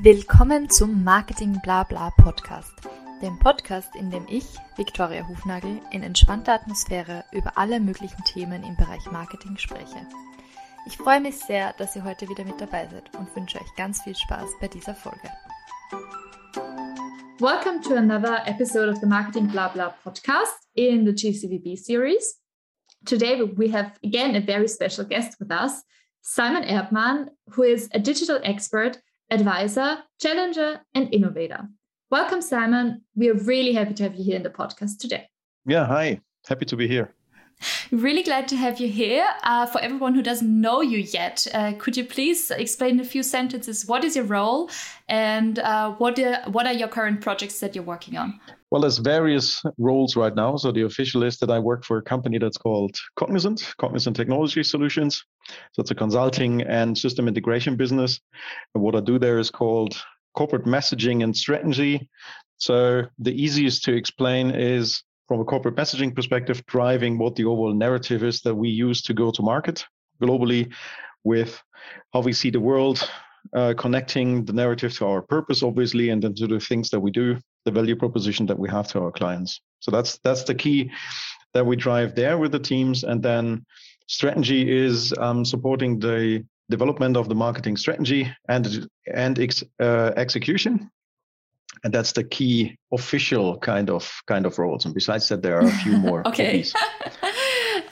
Willkommen zum Marketing Blabla Podcast, dem Podcast, in dem ich, Viktoria Hufnagel, in entspannter Atmosphäre über alle möglichen Themen im Bereich Marketing spreche. Ich freue mich sehr, dass ihr heute wieder mit dabei seid und wünsche euch ganz viel Spaß bei dieser Folge. Welcome to another episode of the Marketing Blabla podcast in the GCVB series. Today we have again a very special guest with us, Simon Erdmann, who is a digital expert, advisor, challenger, and innovator. Welcome, Simon. We are really happy to have you here in the podcast today. Yeah, hi. Happy to be here. Really glad to have you here. Uh, for everyone who doesn't know you yet, uh, could you please explain in a few sentences what is your role and uh, what, are, what are your current projects that you're working on? Well, there's various roles right now. So the official is that I work for a company that's called Cognizant, Cognizant Technology Solutions. So it's a consulting and system integration business. And what I do there is called corporate messaging and strategy. So the easiest to explain is from a corporate messaging perspective, driving what the overall narrative is that we use to go to market globally with how we see the world, uh, connecting the narrative to our purpose, obviously, and then to the things that we do, the value proposition that we have to our clients. So that's that's the key that we drive there with the teams, and then strategy is um, supporting the development of the marketing strategy and and ex, uh, execution. And that's the key official kind of kind of roles. And besides that there are a few more okay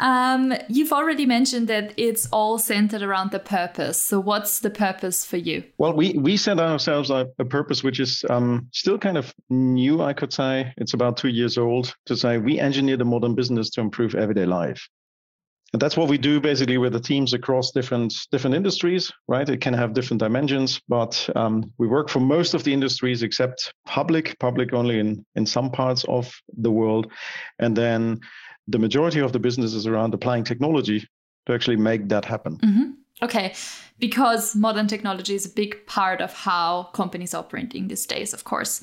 um, you've already mentioned that it's all centered around the purpose. So what's the purpose for you? Well we we set ourselves a, a purpose which is um, still kind of new i could say. It's about two years old to say we engineer the modern business to improve everyday life. And that's what we do basically with the teams across different different industries right? It can have different dimensions but um, we work for most of the industries except public public only in in some parts of the world. And then the majority of the business is around applying technology to actually make that happen mm-hmm. Okay, because modern technology is a big part of how companies are operating these days, of course.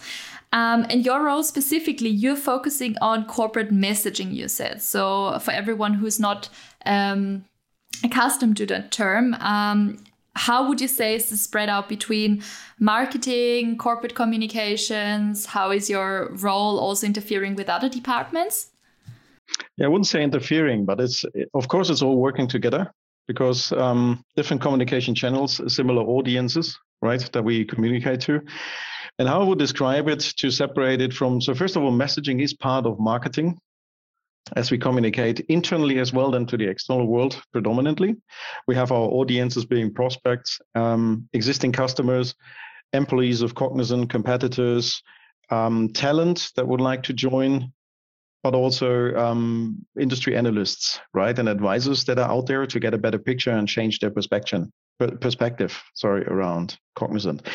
Um, and your role specifically, you're focusing on corporate messaging, you said. So, for everyone who's not um, accustomed to that term, um, how would you say is the spread out between marketing, corporate communications? How is your role also interfering with other departments? Yeah, I wouldn't say interfering, but it's of course it's all working together because um, different communication channels, similar audiences, right, that we communicate to. And how I would describe it to separate it from so, first of all, messaging is part of marketing as we communicate internally as well then to the external world predominantly. We have our audiences being prospects, um, existing customers, employees of Cognizant, competitors, um, talent that would like to join but also um, industry analysts, right, and advisors that are out there to get a better picture and change their perspective. Perspective, sorry, around Cognizant,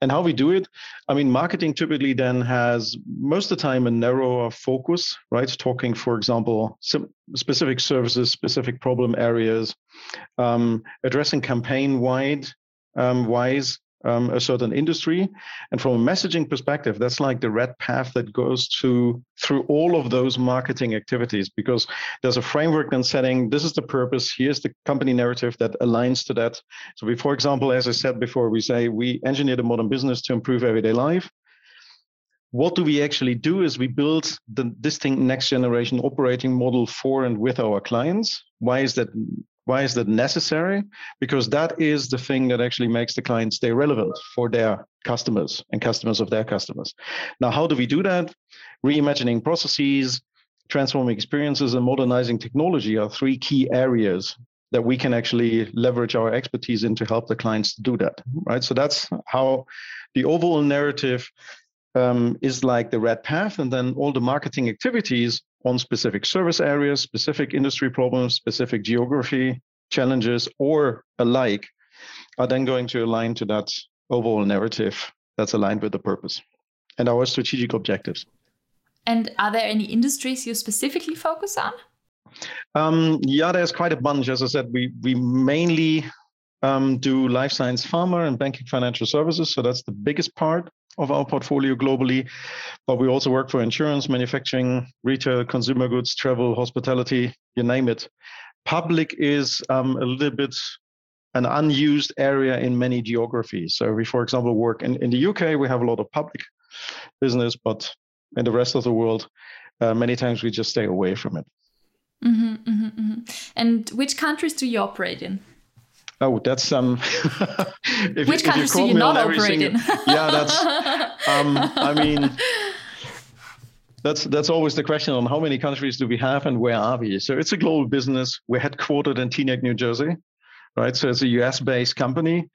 and how we do it. I mean, marketing typically then has most of the time a narrower focus, right? Talking, for example, specific services, specific problem areas, um, addressing campaign wide um, wise um, a certain industry. And from a messaging perspective, that's like the red path that goes to through all of those marketing activities because there's a framework and setting this is the purpose, here's the company narrative that aligns to that. So we, for example, as I said before, we say we engineer the modern business to improve everyday life what do we actually do is we build the distinct next generation operating model for and with our clients why is that why is that necessary? Because that is the thing that actually makes the client stay relevant for their customers and customers of their customers. Now, how do we do that? Reimagining processes, transforming experiences, and modernizing technology are three key areas that we can actually leverage our expertise in to help the clients do that. Right. So that's how the overall narrative um, is like the red path, and then all the marketing activities on specific service areas, specific industry problems, specific geography challenges, or alike, are then going to align to that overall narrative that's aligned with the purpose and our strategic objectives. And are there any industries you specifically focus on? Um, yeah, there's quite a bunch. As I said, we we mainly um, do life science, pharma, and banking financial services. So that's the biggest part of our portfolio globally. But we also work for insurance, manufacturing, retail, consumer goods, travel, hospitality, you name it. Public is um, a little bit an unused area in many geographies. So we, for example, work in, in the UK, we have a lot of public business, but in the rest of the world, uh, many times we just stay away from it. Mm-hmm, mm-hmm, mm-hmm. And which countries do you operate in? Oh, that's um. if, Which countries do you not operate in? yeah, that's. Um, I mean, that's that's always the question on how many countries do we have and where are we? So it's a global business. We're headquartered in Teaneck, New Jersey, right? So it's a US-based company.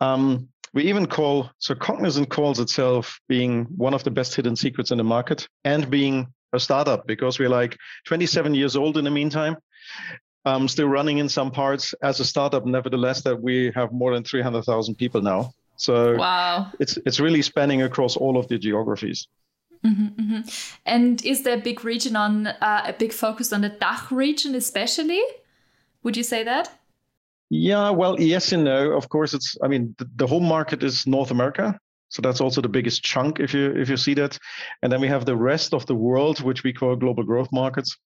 Um, we even call so Cognizant calls itself being one of the best hidden secrets in the market and being a startup because we're like 27 years old in the meantime um, still running in some parts as a startup. Nevertheless, that we have more than 300,000 people now. So wow. it's it's really spanning across all of the geographies. Mm-hmm, mm-hmm. And is there a big region on uh, a big focus on the DACH region, especially? Would you say that? Yeah, well, yes and no. Of course, it's. I mean, the, the home market is North America, so that's also the biggest chunk if you if you see that, and then we have the rest of the world, which we call global growth markets,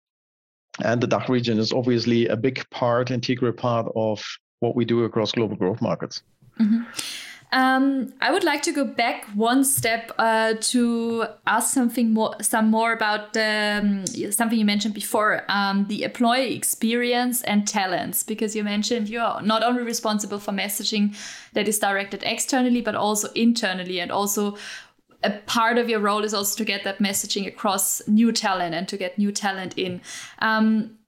and the DACH region is obviously a big part, integral part of what we do across global growth markets. Mm-hmm. Um, I would like to go back one step uh, to ask something more, some more about um, something you mentioned before, um, the employee experience and talents, because you mentioned you're not only responsible for messaging that is directed externally, but also internally, and also a part of your role is also to get that messaging across new talent and to get new talent in. Um,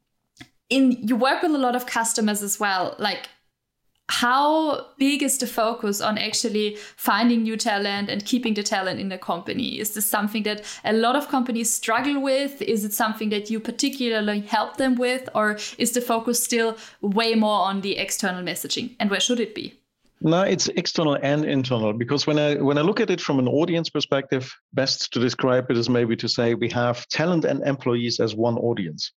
in you work with a lot of customers as well. Like, how big is the focus on actually finding new talent and keeping the talent in the company? Is this something that a lot of companies struggle with? Is it something that you particularly help them with, or is the focus still way more on the external messaging? And where should it be? No, it's external and internal because when I when I look at it from an audience perspective, best to describe it is maybe to say we have talent and employees as one audience.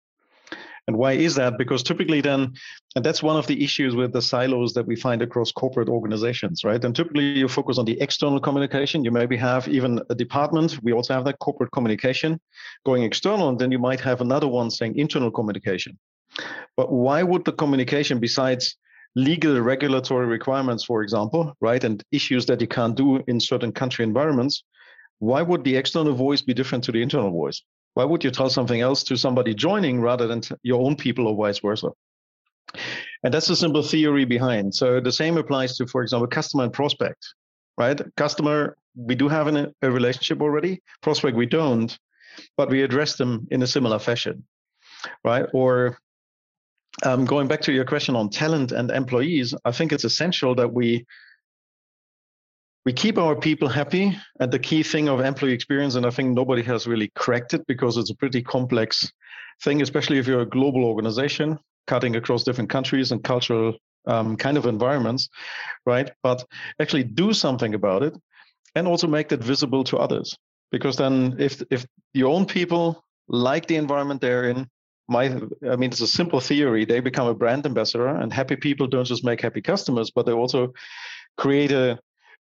And why is that? Because typically then, and that's one of the issues with the silos that we find across corporate organizations, right? And typically you focus on the external communication. You maybe have even a department. We also have that corporate communication going external, and then you might have another one saying internal communication. But why would the communication, besides legal regulatory requirements, for example, right, and issues that you can't do in certain country environments, why would the external voice be different to the internal voice? Why would you tell something else to somebody joining rather than your own people or vice versa? And that's the simple theory behind. So the same applies to, for example, customer and prospect, right? Customer, we do have an, a relationship already. Prospect, we don't, but we address them in a similar fashion, right? Or um, going back to your question on talent and employees, I think it's essential that we we keep our people happy. And the key thing of employee experience, and I think nobody has really cracked it because it's a pretty complex thing, especially if you're a global organization cutting across different countries and cultural um, kind of environments, right? But actually do something about it, and also make that visible to others. Because then, if if your own people like the environment they're in, my i mean it's a simple theory. They become a brand ambassador and happy people don't just make happy customers but they also create a,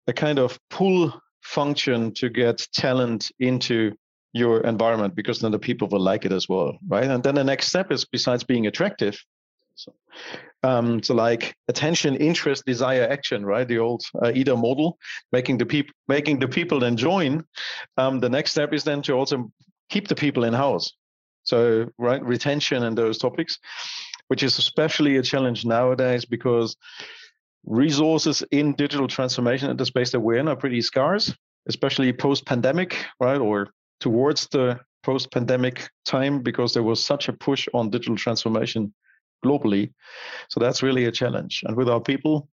a kind of pull function to get talent into your environment because then the people will like it as well right? And then the next step is besides being attractive so, um, so like attention interest desire action right? The old uh, AIDA model making the people making the people then join. Um, the next step is then to also keep the people in house so, right, retention and those topics, which is especially a challenge nowadays because resources in digital transformation and the space that we're in are pretty scarce, especially post pandemic, right, or towards the post pandemic time because there was such a push on digital transformation globally. So that's really a challenge. And with our people,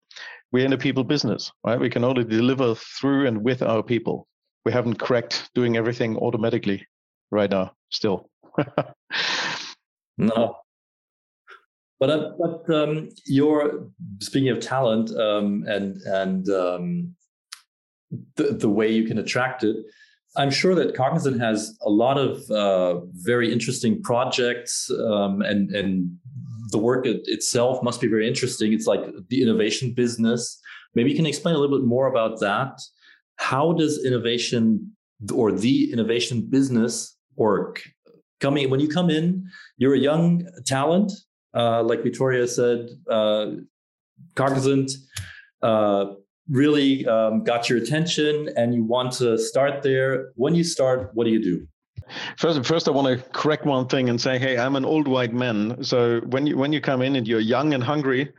we're in a people business, right? We can only deliver through and with our people. We haven't cracked doing everything automatically right now, still. no. But uh, but um, you're speaking of talent um, and and um, the the way you can attract it. I'm sure that Cognizant has a lot of uh, very interesting projects, um, and and the work it, itself must be very interesting. It's like the innovation business. Maybe you can explain a little bit more about that. How does innovation or the innovation business work? Coming when you come in, you're a young talent. Uh, like Victoria said, uh, Cognizant uh, really um, got your attention and you want to start there. When you start, what do you do? First, first, I want to correct one thing and say, hey, I'm an old white man. So when you when you come in and you're young and hungry,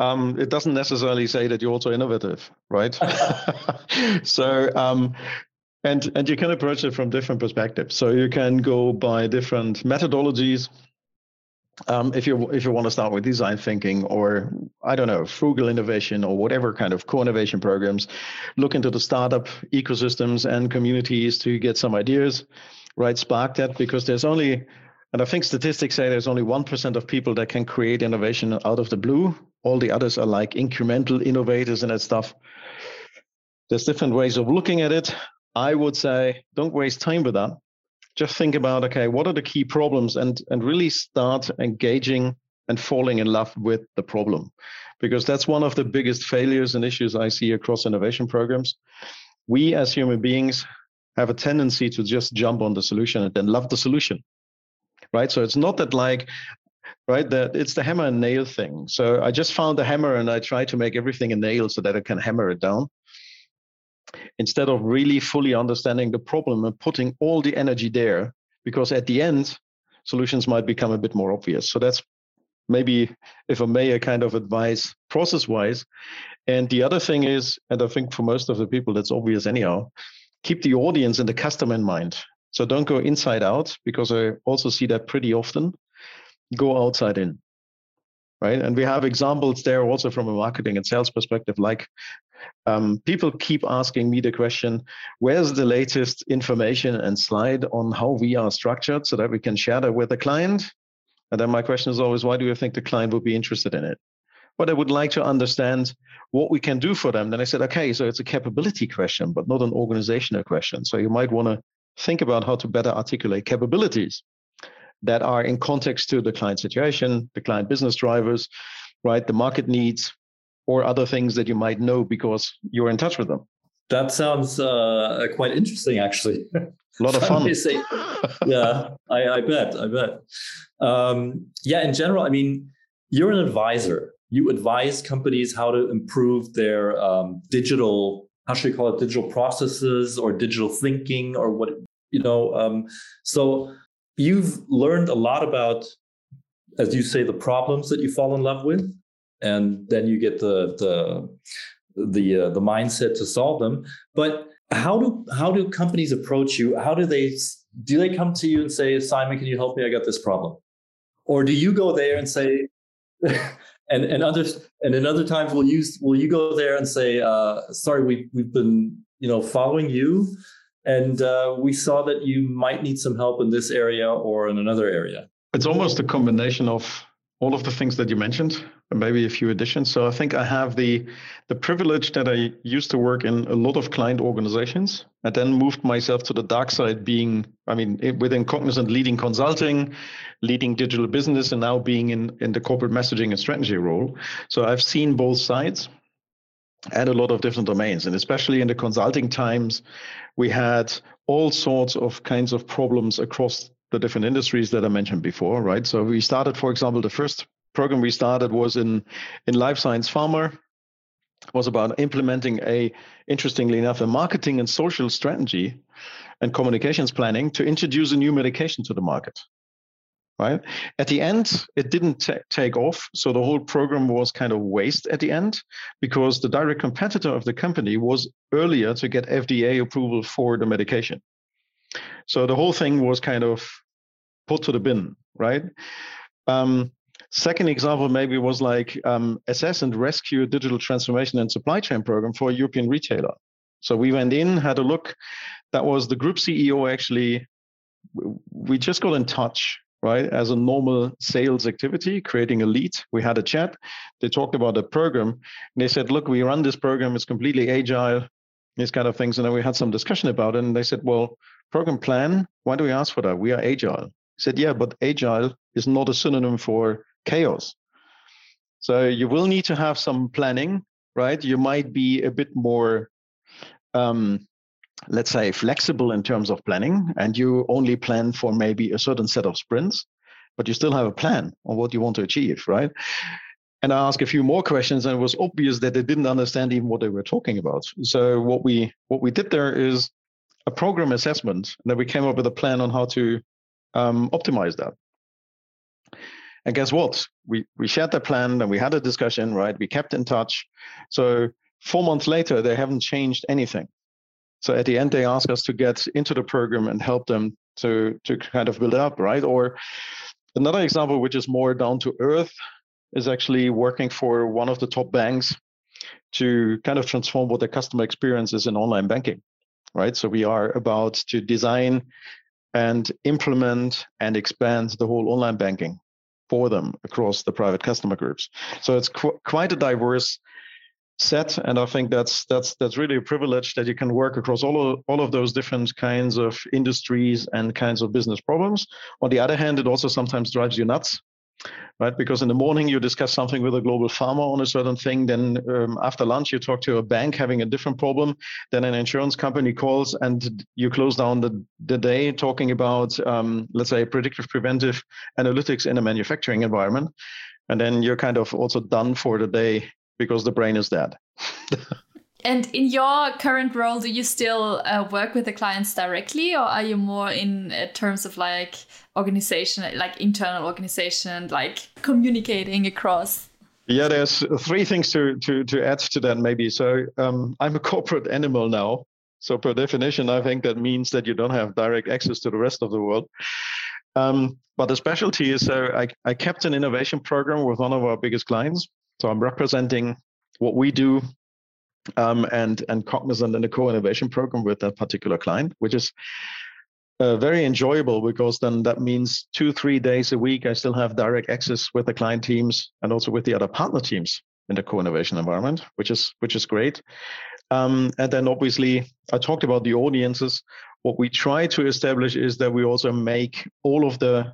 um, it doesn't necessarily say that you're also innovative, right? so um, and and you can approach it from different perspectives. So you can go by different methodologies. Um, if you if you want to start with design thinking or I don't know frugal innovation or whatever kind of co-innovation programs, look into the startup ecosystems and communities to get some ideas right spark that because there's only and i think statistics say there's only 1% of people that can create innovation out of the blue all the others are like incremental innovators and that stuff there's different ways of looking at it i would say don't waste time with that. Just think about okay what are the key problems and and really start engaging and falling in love with the problem. Because that's one of the biggest failures and issues i see across innovation programs. We as human beings have a tendency to just jump on the solution and then love the solution right? So it's not that like right that it's the hammer and nail thing. So i just found the hammer and i try to make everything a nail so that i can hammer it down instead of really fully understanding the problem and putting all the energy there because at the end solutions might become a bit more obvious so that's maybe if i may a kind of advice process wise and the other thing is and i think for most of the people that's obvious anyhow keep the audience and the customer in mind. So don't go inside out because I also see that pretty often. Go outside in. Right. And we have examples there also from a marketing and sales perspective. Like um, people keep asking me the question where's the latest information and slide on how we are structured so that we can share that with the client? And then my question is always, why do you think the client would be interested in it? but I would like to understand what we can do for them. Then I said, okay, so it's a capability question, but not an organizational question. So you might want to think about how to better articulate capabilities that are in context to the client situation, the client business drivers, right, the market needs, or other things that you might know because you're in touch with them. That sounds uh, quite interesting, actually. A lot of fun. yeah, I, I, bet. I bet. Um, yeah, in general, I mean, you're an advisor you advise companies how to improve their um, digital how should we call it digital processes or digital thinking or what you know um, so you've learned a lot about as you say the problems that you fall in love with and then you get the the the uh, the mindset to solve them. But how do how do companies approach you? How do they do they come to you and say simon can you help me? I got this problem. Or do you go there and say and and others and in other times will you will you go there and say uh, sorry we we've been you know following you and uh, we saw that you might need some help in this area or in another area. It's almost a combination of all of the things that you mentioned maybe a few additions. So i think i have the the privilege that i used to work in a lot of client organizations. And then moved myself to the dark side being i mean eh, within cognizant leading consulting leading digital business and now being in in the corporate messaging and strategy role. So i've seen both sides and a lot of different domains and especially in the consulting times we had all sorts of kinds of problems across the different industries that I mentioned before, right? So we started, for example, the first program we started was in in life science pharma. Was about implementing a interestingly enough a marketing and social strategy and communications planning to introduce a new medication to the market right? At the end it didn't t- take off so the whole program was kind of waste at the end because the direct competitor of the company was earlier to get fda approval for the medication. So the whole thing was kind of put to the bin, right? Um, second example maybe was like um, assess and rescue digital transformation and supply chain program for a European retailer. So we went in, had a look. That was the group CEO actually. We just got in touch, right, as a normal sales activity, creating a lead. We had a chat. They talked about the program. And they said, look, we run this program. It's completely agile, these kind of things. And then we had some discussion about it. And they said, well, program plan, why do we ask for that? We are agile said, yeah, but agile is not a synonym for chaos. So you will need to have some planning, right? You might be a bit more, um, let's say, flexible in terms of planning, and you only plan for maybe a certain set of sprints, but you still have a plan on what you want to achieve, right? and I asked a few more questions, and it was obvious that they didn't understand even what they were talking about. So what we what we did there is a program assessment, and then we came up with a plan on how to um, optimize that. And guess what? We we shared the plan and we had a discussion, right? We kept in touch. So four months later, they haven't changed anything. So at the end, they ask us to get into the program and help them to to kind of build it up, right? Or another example, which is more down to earth, is actually working for one of the top banks to kind of transform what the customer experience is in online banking, right? So we are about to design and implement and expand the whole online banking for them across the private customer groups. So it's qu- quite a diverse set and i think that's that's that's really a privilege that you can work across all of all of those different kinds of industries and kinds of business problems on the other hand it also sometimes drives you nuts right because in the morning you discuss something with a global pharma on a certain thing then um, after lunch you talk to a bank having a different problem then an insurance company calls and you close down the, the day talking about um, let's say predictive preventive analytics in a manufacturing environment and then you're kind of also done for the day because the brain is dead. and in your current role, do you still uh, work with the clients directly, or are you more in uh, terms of like organization, like internal organization, like communicating across? Yeah, there's three things to to to add to that maybe. So um, I'm a corporate animal now. So per definition, I think that means that you don't have direct access to the rest of the world. Um, but the specialty is so I, I kept an innovation program with one of our biggest clients so I'm representing what we do um, and and Cognizant in the co-innovation program with that particular client, which is uh, very enjoyable because then that means two three days a week I still have direct access with the client teams and also with the other partner teams in the co-innovation environment, which is which is great. Um, and then obviously I talked about the audiences. What we try to establish is that we also make all of the,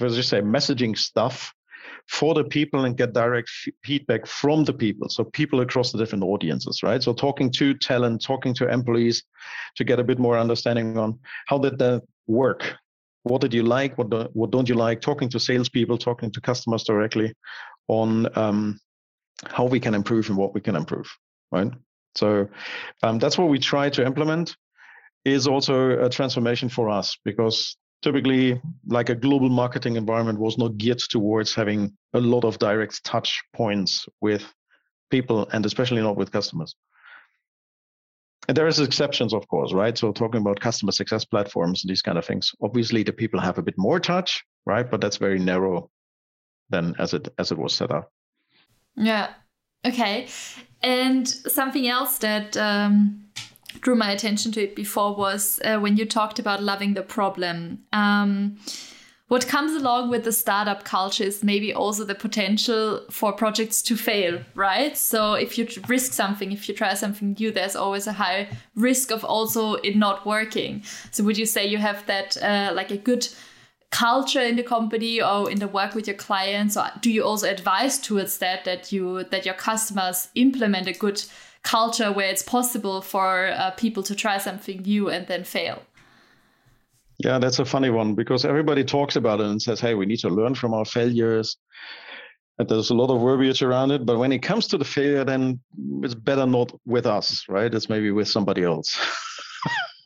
let's just say, messaging stuff for the people and get direct f- feedback from the people. So people across the different audiences, right? So talking to talent, talking to employees to get a bit more understanding on how did that work? What did you like? What, do, what don't you like? Talking to salespeople, talking to customers directly on um, how we can improve and what we can improve, right? So um, that's what we try to implement is also a transformation for us because typically like a global marketing environment was not geared towards having a lot of direct touch points with people and especially not with customers. And there is exceptions of course right? So talking about customer success platforms and these kind of things obviously the people have a bit more touch right? But that's very narrow than as it as it was set up. Yeah. Okay. And something else that um drew my attention to it before was uh, when you talked about loving the problem. Um, what comes along with the startup culture is maybe also the potential for projects to fail, right? So if you risk something, if you try something new, there's always a high risk of also it not working. So would you say you have that uh, like a good culture in the company or in the work with your clients, or do you also advise towards that that you that your customers implement a good culture where it's possible for uh, people to try something new and then fail? Yeah, that's a funny one because everybody talks about it and says, hey, we need to learn from our failures. And there's a lot of verbiage around it. But when it comes to the failure, then it's better not with us, right? It's maybe with somebody else.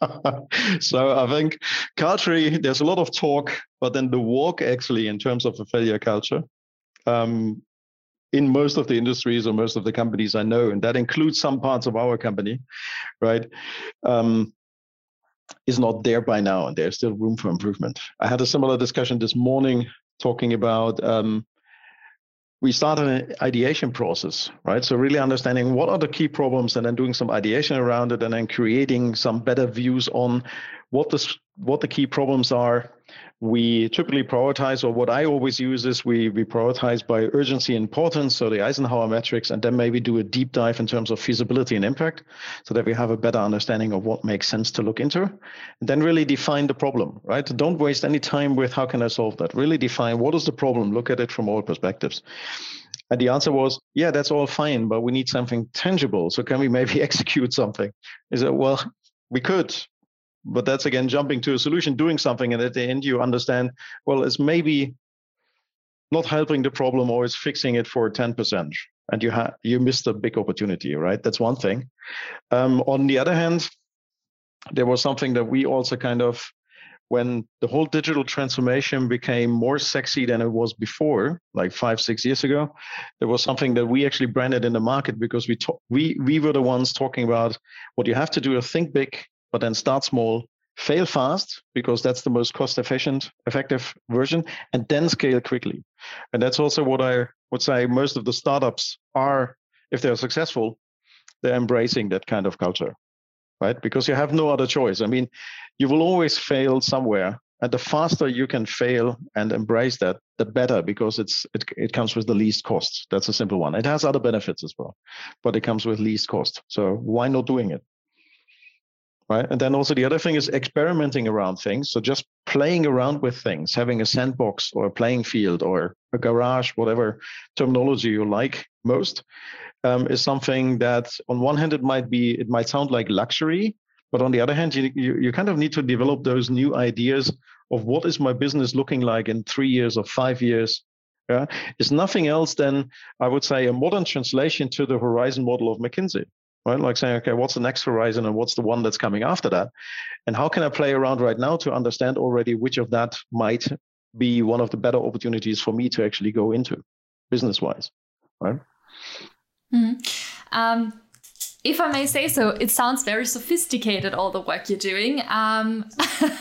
so I think culturally, there's a lot of talk, but then the walk actually, in terms of a failure culture, um, in most of the industries or most of the companies I know, and that includes some parts of our company, right, um, is not there by now, and there's still room for improvement. I had a similar discussion this morning talking about um, we started an ideation process, right? So really understanding what are the key problems, and then doing some ideation around it, and then creating some better views on what the what the key problems are we typically prioritize, or what I always use is we, we prioritize by urgency and importance, so the Eisenhower matrix, and then maybe do a deep dive in terms of feasibility and impact so that we have a better understanding of what makes sense to look into. And then really define the problem, right? Don't waste any time with how can I solve that. Really define what is the problem, look at it from all perspectives. And the answer was, yeah, that's all fine, but we need something tangible. So can we maybe execute something? Is it, well, we could, but that's again jumping to a solution doing something and at the end you understand well it's maybe not helping the problem or it's fixing it for 10% and you have you missed a big opportunity right? That's one thing. Um, on the other hand there was something that we also kind of when the whole digital transformation became more sexy than it was before like five six years ago there was something that we actually branded in the market because we to- we we were the ones talking about what you have to do is think big but then start small fail fast because that's the most cost efficient effective version and then scale quickly. And that's also what i would say most of the startups are if they're successful they're embracing that kind of culture right? Because you have no other choice. I mean you will always fail somewhere and the faster you can fail and embrace that the better because it's it, it comes with the least cost. That's a simple one. It has other benefits as well but it comes with least cost. So why not doing it right? And then also the other thing is experimenting around things. So just playing around with things, having a sandbox or a playing field or a garage, whatever terminology you like most, um, is something that on one hand it might be it might sound like luxury, but on the other hand you, you, you kind of need to develop those new ideas of what is my business looking like in three years or five years. Yeah, it's nothing else than I would say a modern translation to the horizon model of McKinsey right? Like saying, okay, what's the next horizon and what's the one that's coming after that? And how can I play around right now to understand already which of that might be one of the better opportunities for me to actually go into business wise, right? Mm-hmm. Um, if I may say so, it sounds very sophisticated, all the work you're doing. Um,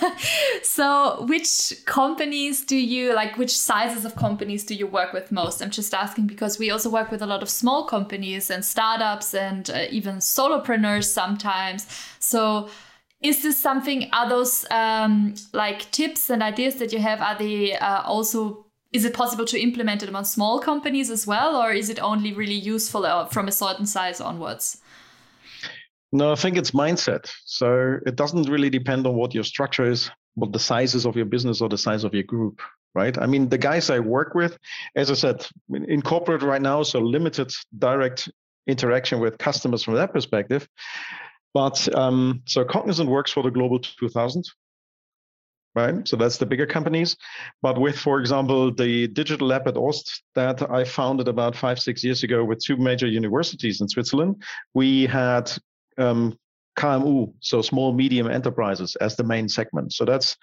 so, which companies do you like? Which sizes of companies do you work with most? I'm just asking because we also work with a lot of small companies and startups and uh, even solopreneurs sometimes. So, is this something? Are those um, like tips and ideas that you have? Are they uh, also is it possible to implement it on small companies as well, or is it only really useful uh, from a certain size onwards? No, I think it's mindset. So it doesn't really depend on what your structure is, what the sizes of your business or the size of your group, right? I mean, the guys I work with, as I said, in corporate right now, so limited direct interaction with customers from that perspective. But um, so Cognizant works for the Global 2000, right? So that's the bigger companies. But with, for example, the digital lab at Ost that I founded about five, six years ago with two major universities in Switzerland, we had um, KMU, so small medium enterprises, as the main segment. So that's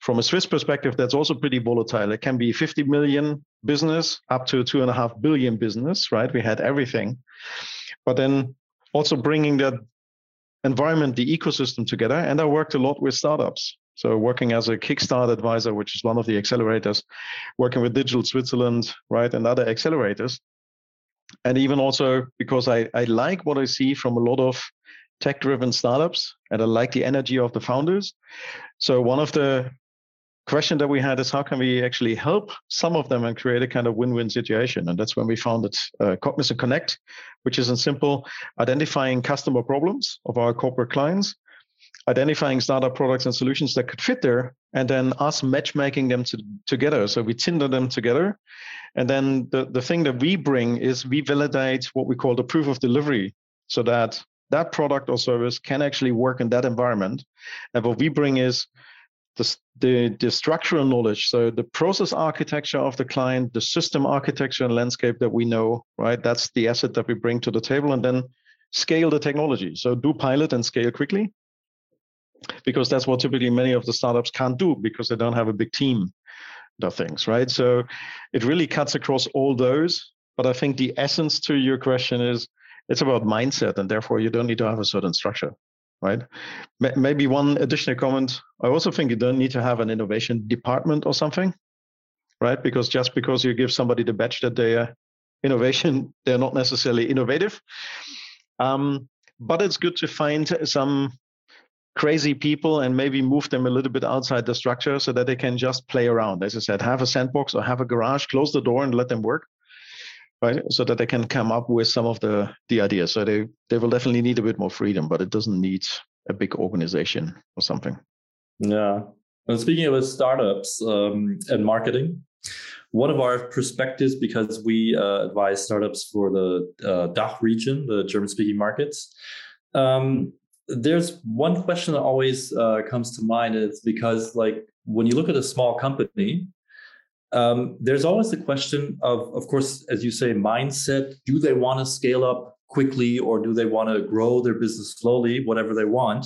from a Swiss perspective, that's also pretty volatile. It can be 50 million business up to two and a half billion business, right? We had everything, but then also bringing that environment, the ecosystem together. And I worked a lot with startups. So working as a Kickstart advisor, which is one of the accelerators, working with Digital Switzerland, right, and other accelerators. And even also because I, I like what I see from a lot of tech driven startups and I like the energy of the founders. So one of the question that we had is how can we actually help some of them and create a kind of win-win situation and that's when we founded uh, cognizant connect which is in simple identifying customer problems of our corporate clients identifying startup products and solutions that could fit there and then us matchmaking them to, together so we tinder them together and then the, the thing that we bring is we validate what we call the proof of delivery so that that product or service can actually work in that environment. And what we bring is the, the, the structural knowledge, so the process architecture of the client, the system architecture and landscape that we know, right? That's the asset that we bring to the table, and then scale the technology. So do pilot and scale quickly, because that's what typically many of the startups can't do because they don't have a big team. The things, right? So it really cuts across all those. But I think the essence to your question is it's about mindset and therefore you don't need to have a certain structure right maybe one additional comment i also think you don't need to have an innovation department or something right because just because you give somebody the badge that they are innovation they're not necessarily innovative um, but it's good to find some crazy people and maybe move them a little bit outside the structure so that they can just play around as i said have a sandbox or have a garage close the door and let them work right? So that they can come up with some of the the ideas. So they they will definitely need a bit more freedom, but it doesn't need a big organization or something. Yeah. And speaking of startups um, and marketing, one of our perspectives, because we uh, advise startups for the uh, DACH region, the German-speaking markets, um, there's one question that always uh, comes to mind. It's because, like, when you look at a small company, Um, there's always the question of, of course, as you say, mindset. Do they want to scale up quickly or do they want to grow their business slowly, whatever they want?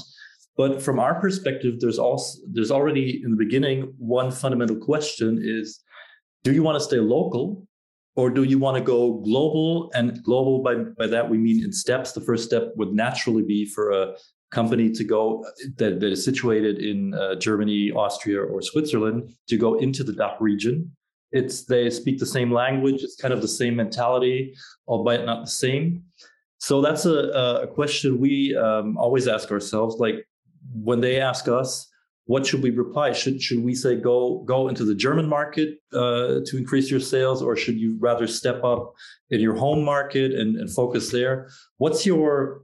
But from our perspective, there's also there's already in the beginning one fundamental question is do you want to stay local or do you want to go global? And global by, by that we mean in steps. The first step would naturally be for a company to go that, that is situated in uh, Germany, Austria, or Switzerland to go into the DACH region. It's they speak the same language. It's kind of the same mentality, albeit not the same. So that's a, a question we um, always ask ourselves. Like when they ask us, what should we reply? Should should we say go go into the German market uh, to increase your sales, or should you rather step up in your home market and, and focus there? What's your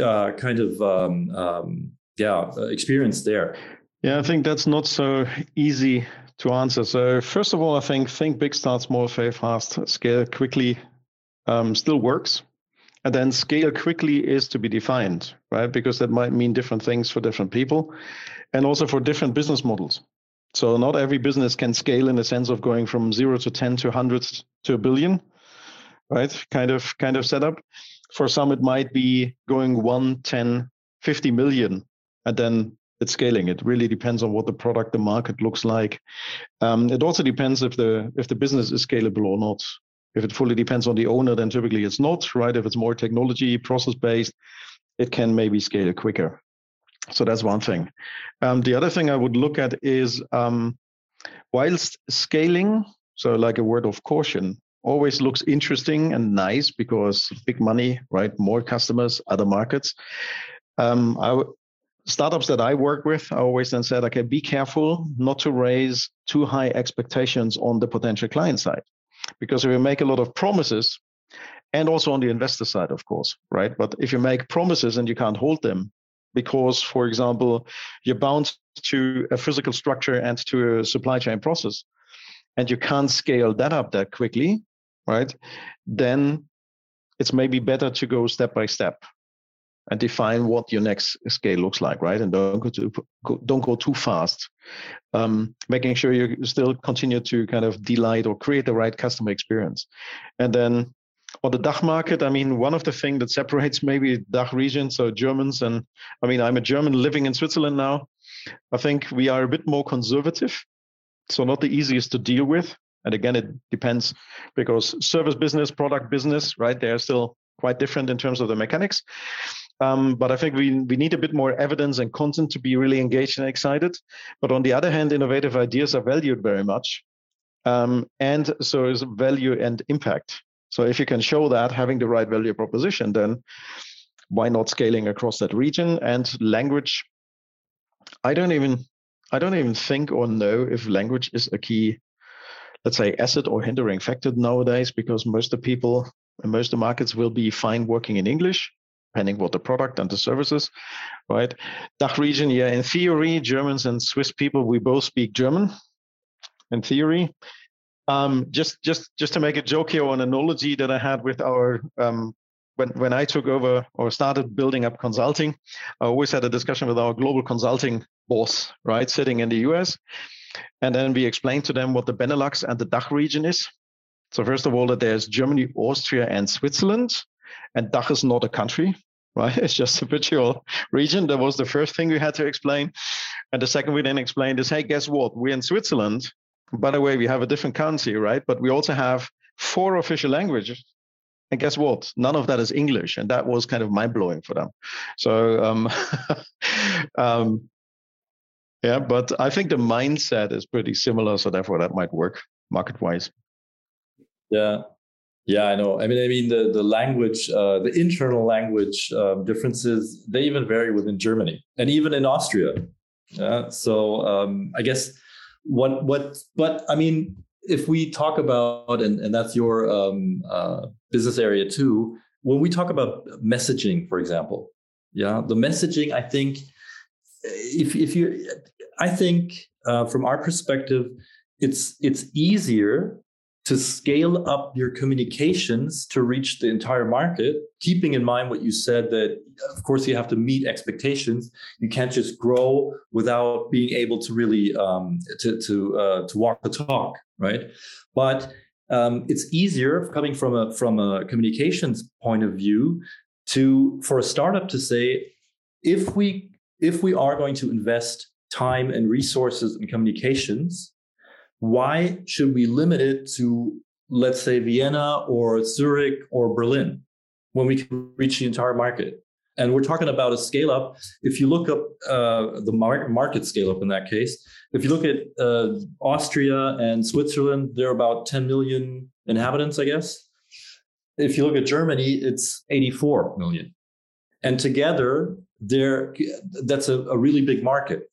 uh, kind of um, um, yeah experience there? Yeah, I think that's not so easy to answer. So first of all, I think think big, start small, fail fast, scale quickly um, still works. And then scale quickly is to be defined, right? Because that might mean different things for different people and also for different business models. So not every business can scale in the sense of going from zero to 10 to 100 to a billion, right? Kind of kind of setup. For some, it might be going 1, 10, 50 million, and then it's scaling. It really depends on what the product, the market looks like. Um, it also depends if the if the business is scalable or not. If it fully depends on the owner, then typically it's not, right? If it's more technology, process based, it can maybe scale quicker. So that's one thing. Um, the other thing I would look at is um, whilst scaling, so like a word of caution, always looks interesting and nice because big money, right? More customers, other markets. Um, I, startups that I work with, I always then said, okay, be careful not to raise too high expectations on the potential client side. Because if you make a lot of promises, and also on the investor side, of course, right? But if you make promises and you can't hold them, because, for example, you're bound to a physical structure and to a supply chain process, and you can't scale that up that quickly, right? Then it's maybe better to go step by step and define what your next scale looks like, right? And don't go too don't go too fast. Um, making sure you still continue to kind of delight or create the right customer experience, and then on the DACH market, I mean, one of the things that separates maybe DACH region, so Germans, and I mean, I'm a German living in Switzerland now. I think we are a bit more conservative, so not the easiest to deal with. And again, it depends because service business, product business, right? They're still quite different in terms of the mechanics. Um, but I think we, we need a bit more evidence and content to be really engaged and excited. But on the other hand, innovative ideas are valued very much. Um, and so is value and impact. So if you can show that having the right value proposition, then why not scaling across that region and language? I don't even I don't even think or know if language is a key, let's say, asset or hindering factor nowadays, because most of the people and most of the markets will be fine working in English, depending what the product and the services, right? DACH region, yeah, in theory, Germans and Swiss people, we both speak German in theory. Um, just just just to make a joke here, an analogy that I had with our um, when when I took over or started building up consulting, I always had a discussion with our global consulting boss, right, sitting in the US, and then we explained to them what the Benelux and the DACH region is. So first of all, that there's Germany, Austria, and Switzerland, and DACH is not a country, right? It's just a virtual region. That was the first thing we had to explain. And the second we then explained is, hey, guess what? We're in Switzerland, by the way, we have a different currency, right? But we also have four official languages. And guess what? None of that is English. And that was kind of mind blowing for them. So, um, um, yeah, but I think the mindset is pretty similar. So, therefore, that might work market wise. Yeah. Yeah, I know. I mean, I mean the the language, uh, the internal language um, differences, they even vary within Germany and even in Austria. Yeah. So um, I guess what what but i mean if we talk about and, and that's your um, uh, business area too when we talk about messaging for example yeah the messaging i think if if you i think uh, from our perspective it's it's easier to scale up your communications to reach the entire market, keeping in mind what you said that, of course, you have to meet expectations. You can't just grow without being able to really um, to to uh, to walk the talk, right? But um, it's easier coming from a from a communications point of view to for a startup to say if we if we are going to invest time and resources in communications why should we limit it to, let's say, Vienna or Zurich or Berlin when we can reach the entire market? And we're talking about a scale up. If you look up uh, the mar- market scale up in that case, if you look at uh, Austria and Switzerland, they're about 10 million inhabitants, I guess. If you look at Germany, it's 84 million. And together, there that's a, a really big market.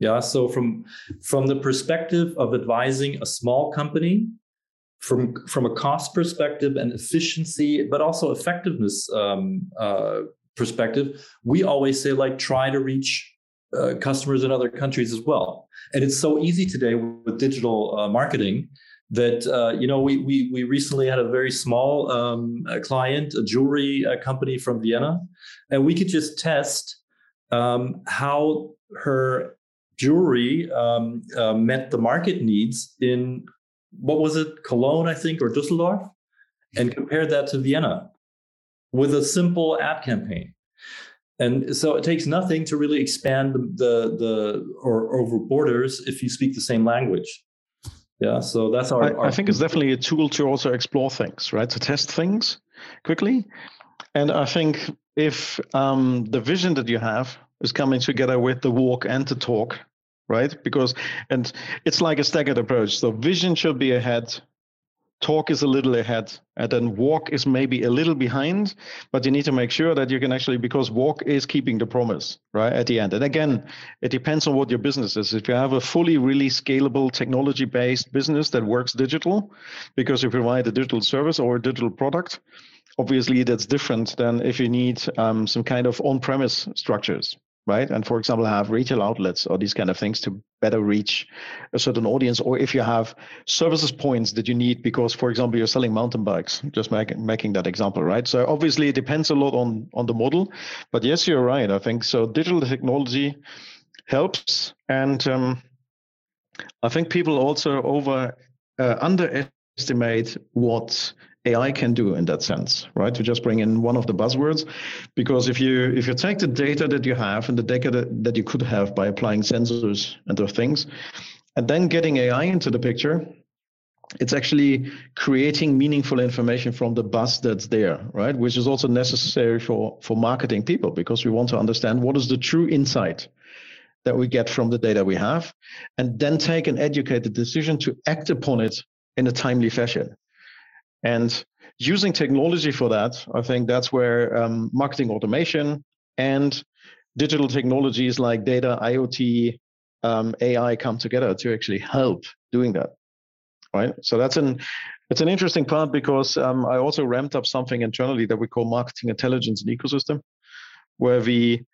Yeah. So from from the perspective of advising a small company, from from a cost perspective and efficiency, but also effectiveness um, uh, perspective, we always say like try to reach uh, customers in other countries as well. And it's so easy today with digital uh, marketing that uh, you know we, we we recently had a very small um, client, a jewelry uh, company from Vienna, and we could just test um, how her jewelry um, uh, met the market needs in what was it, Cologne, I think, or Dusseldorf, and compared that to Vienna with a simple ad campaign. And so it takes nothing to really expand the the, the or over borders if you speak the same language. Yeah, so that's our. I, our I think it's definitely a tool to also explore things, right? To test things quickly, and I think if um, the vision that you have is coming together with the walk and the talk, right? Because and it's like a staggered approach. So vision should be ahead, talk is a little ahead, and then walk is maybe a little behind. But you need to make sure that you can actually because walk is keeping the promise, right? At the end. And again, it depends on what your business is. If you have a fully really scalable technology-based business that works digital, because you provide a digital service or a digital product, obviously that's different than if you need um, some kind of on-premise structures right? And for example, have retail outlets or these kind of things to better reach a certain audience, or if you have services points that you need because, for example, you're selling mountain bikes, just make, making that example, right? So obviously, it depends a lot on on the model, but yes, you're right. I think so. Digital technology helps, and um, I think people also over uh, underestimate what AI can do in that sense, right? To just bring in one of the buzzwords, because if you if you take the data that you have and the data that, you could have by applying sensors and those things, and then getting AI into the picture, it's actually creating meaningful information from the buzz that's there, right? Which is also necessary for for marketing people because we want to understand what is the true insight that we get from the data we have, and then take an educated decision to act upon it in a timely fashion. And using technology for that, I think that's where um, marketing automation and digital technologies like data, IoT, um, AI come together to actually help doing that. Right. So that's an it's an interesting part because um, I also ramped up something internally that we call marketing intelligence and ecosystem, where we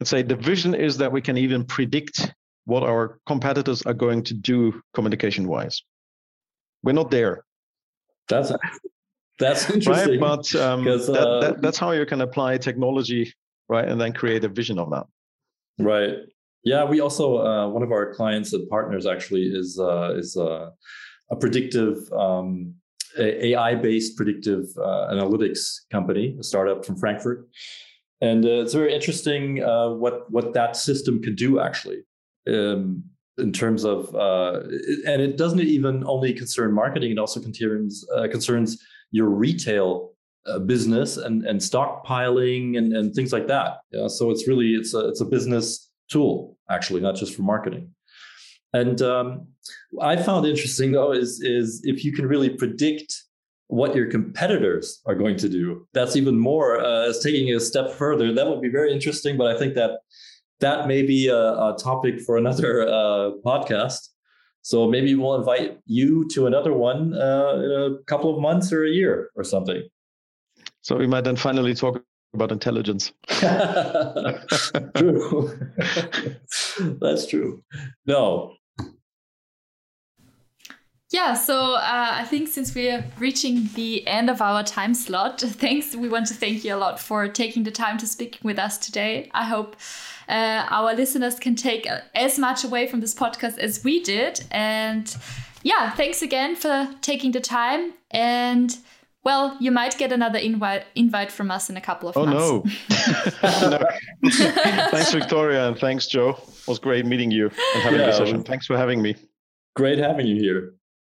let's say the vision is that we can even predict what our competitors are going to do communication wise. We're not there that's that's interesting. Right, but um, that, uh, that, that's how you can apply technology, right, and then create a vision of that. Right. Yeah, we also uh, one of our clients and partners actually is uh, is uh, a predictive um, AI based predictive uh, analytics company, a startup from Frankfurt, and uh, it's very interesting uh, what what that system could do actually. Um, in terms of uh, and it doesn't even only concern marketing it also concerns uh, concerns your retail uh, business and and stockpiling and, and things like that. Yeah so it's really it's a it's a business tool actually not just for marketing. And um, i found interesting though is is if you can really predict what your competitors are going to do that's even more uh, taking it a step further. That would be very interesting but i think that that may be a, a topic for another uh, podcast. So maybe we'll invite you to another one uh, in a couple of months or a year or something. So we might then finally talk about intelligence. true. That's true. No. Yeah, so uh, I think since we're reaching the end of our time slot, thanks. We want to thank you a lot for taking the time to speak with us today. I hope uh, our listeners can take as much away from this podcast as we did. And yeah, thanks again for taking the time. And well, you might get another invite invite from us in a couple of oh, months. Oh no! thanks, Victoria, and thanks, Joe. It was great meeting you and having yeah, the session. Thanks for having me. Great having you here.